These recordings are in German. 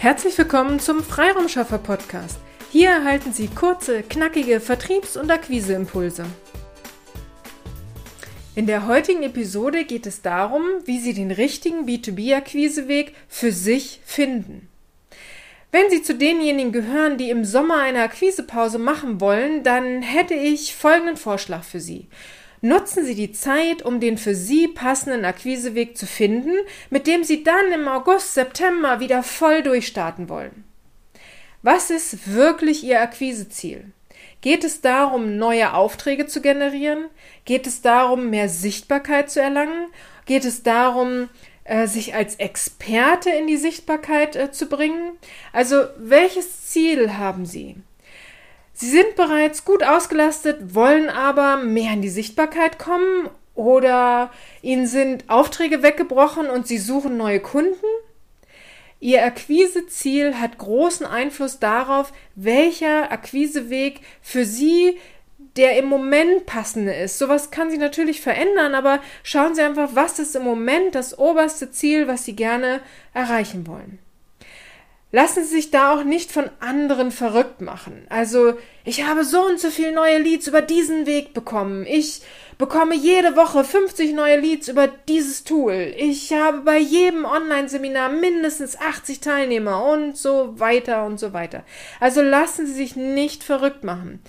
Herzlich willkommen zum Freiraumschaffer Podcast. Hier erhalten Sie kurze, knackige Vertriebs- und Akquiseimpulse. In der heutigen Episode geht es darum, wie Sie den richtigen B2B-Akquiseweg für sich finden. Wenn Sie zu denjenigen gehören, die im Sommer eine Akquisepause machen wollen, dann hätte ich folgenden Vorschlag für Sie. Nutzen Sie die Zeit, um den für Sie passenden Akquiseweg zu finden, mit dem Sie dann im August, September wieder voll durchstarten wollen. Was ist wirklich Ihr Akquiseziel? Geht es darum, neue Aufträge zu generieren? Geht es darum, mehr Sichtbarkeit zu erlangen? Geht es darum, äh, sich als Experte in die Sichtbarkeit äh, zu bringen? Also welches Ziel haben Sie? Sie sind bereits gut ausgelastet, wollen aber mehr in die Sichtbarkeit kommen oder ihnen sind Aufträge weggebrochen und sie suchen neue Kunden. Ihr Akquiseziel hat großen Einfluss darauf, welcher Akquiseweg für Sie der im Moment passende ist. Sowas kann sich natürlich verändern, aber schauen Sie einfach, was ist im Moment das oberste Ziel, was Sie gerne erreichen wollen. Lassen Sie sich da auch nicht von anderen verrückt machen. Also, ich habe so und so viele neue Leads über diesen Weg bekommen. Ich bekomme jede Woche 50 neue Leads über dieses Tool. Ich habe bei jedem Online-Seminar mindestens 80 Teilnehmer und so weiter und so weiter. Also lassen Sie sich nicht verrückt machen.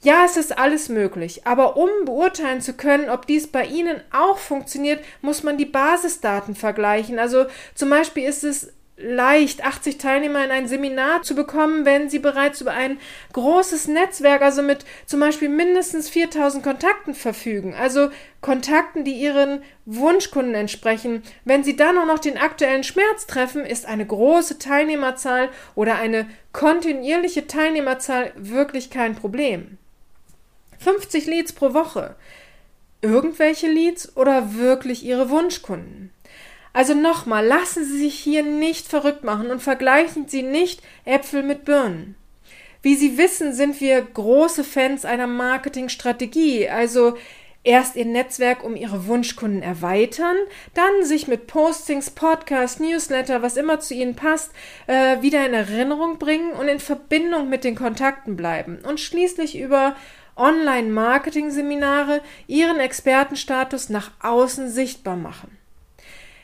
Ja, es ist alles möglich, aber um beurteilen zu können, ob dies bei Ihnen auch funktioniert, muss man die Basisdaten vergleichen. Also zum Beispiel ist es leicht, 80 Teilnehmer in ein Seminar zu bekommen, wenn sie bereits über ein großes Netzwerk, also mit zum Beispiel mindestens 4000 Kontakten verfügen, also Kontakten, die ihren Wunschkunden entsprechen. Wenn sie dann auch noch den aktuellen Schmerz treffen, ist eine große Teilnehmerzahl oder eine kontinuierliche Teilnehmerzahl wirklich kein Problem. 50 Leads pro Woche. Irgendwelche Leads oder wirklich ihre Wunschkunden? Also nochmal, lassen Sie sich hier nicht verrückt machen und vergleichen Sie nicht Äpfel mit Birnen. Wie Sie wissen, sind wir große Fans einer Marketingstrategie, also erst Ihr Netzwerk um Ihre Wunschkunden erweitern, dann sich mit Postings, Podcasts, Newsletter, was immer zu Ihnen passt, äh, wieder in Erinnerung bringen und in Verbindung mit den Kontakten bleiben und schließlich über Online-Marketing-Seminare Ihren Expertenstatus nach außen sichtbar machen.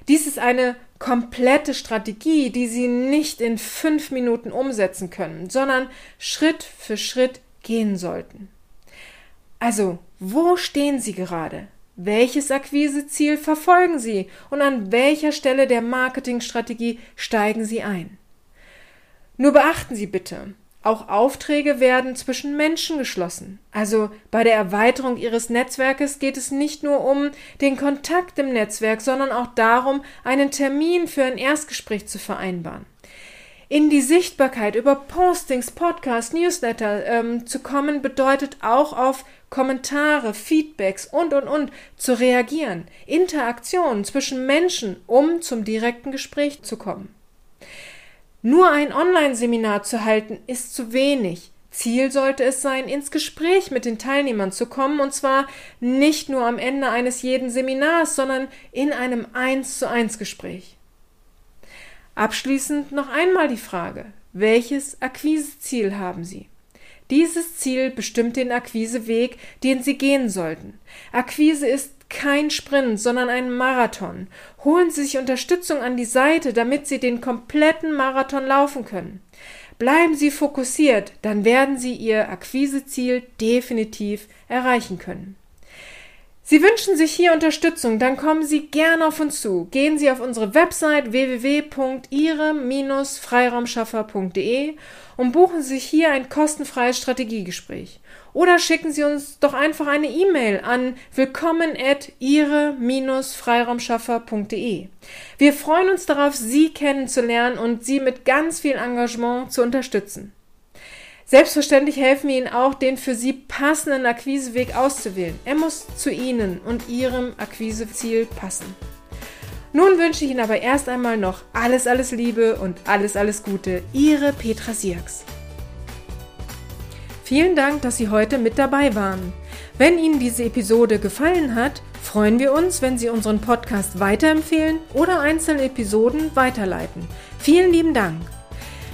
Dies ist eine komplette Strategie, die Sie nicht in fünf Minuten umsetzen können, sondern Schritt für Schritt gehen sollten. Also, wo stehen Sie gerade? Welches Akquiseziel verfolgen Sie und an welcher Stelle der Marketingstrategie steigen Sie ein? Nur beachten Sie bitte, auch Aufträge werden zwischen Menschen geschlossen. Also bei der Erweiterung Ihres Netzwerkes geht es nicht nur um den Kontakt im Netzwerk, sondern auch darum, einen Termin für ein Erstgespräch zu vereinbaren. In die Sichtbarkeit über Postings, Podcasts, Newsletter ähm, zu kommen, bedeutet auch auf Kommentare, Feedbacks und und und zu reagieren. Interaktionen zwischen Menschen, um zum direkten Gespräch zu kommen. Nur ein Online-Seminar zu halten ist zu wenig. Ziel sollte es sein, ins Gespräch mit den Teilnehmern zu kommen, und zwar nicht nur am Ende eines jeden Seminars, sondern in einem eins zu eins Gespräch. Abschließend noch einmal die Frage, welches Akquiseziel haben Sie? Dieses Ziel bestimmt den Akquiseweg, den Sie gehen sollten. Akquise ist kein Sprint, sondern ein Marathon. Holen Sie sich Unterstützung an die Seite, damit Sie den kompletten Marathon laufen können. Bleiben Sie fokussiert, dann werden Sie Ihr Akquiseziel definitiv erreichen können. Sie wünschen sich hier Unterstützung, dann kommen Sie gerne auf uns zu. Gehen Sie auf unsere Website www.ihre-freiraumschaffer.de und buchen Sie sich hier ein kostenfreies Strategiegespräch. Oder schicken Sie uns doch einfach eine E-Mail an willkommen at ihre-freiraumschaffer.de. Wir freuen uns darauf, Sie kennenzulernen und Sie mit ganz viel Engagement zu unterstützen. Selbstverständlich helfen wir Ihnen auch, den für Sie passenden Akquiseweg auszuwählen. Er muss zu Ihnen und Ihrem Akquiseziel passen. Nun wünsche ich Ihnen aber erst einmal noch alles, alles Liebe und alles, alles Gute. Ihre Petra Sierks. Vielen Dank, dass Sie heute mit dabei waren. Wenn Ihnen diese Episode gefallen hat, freuen wir uns, wenn Sie unseren Podcast weiterempfehlen oder einzelne Episoden weiterleiten. Vielen lieben Dank.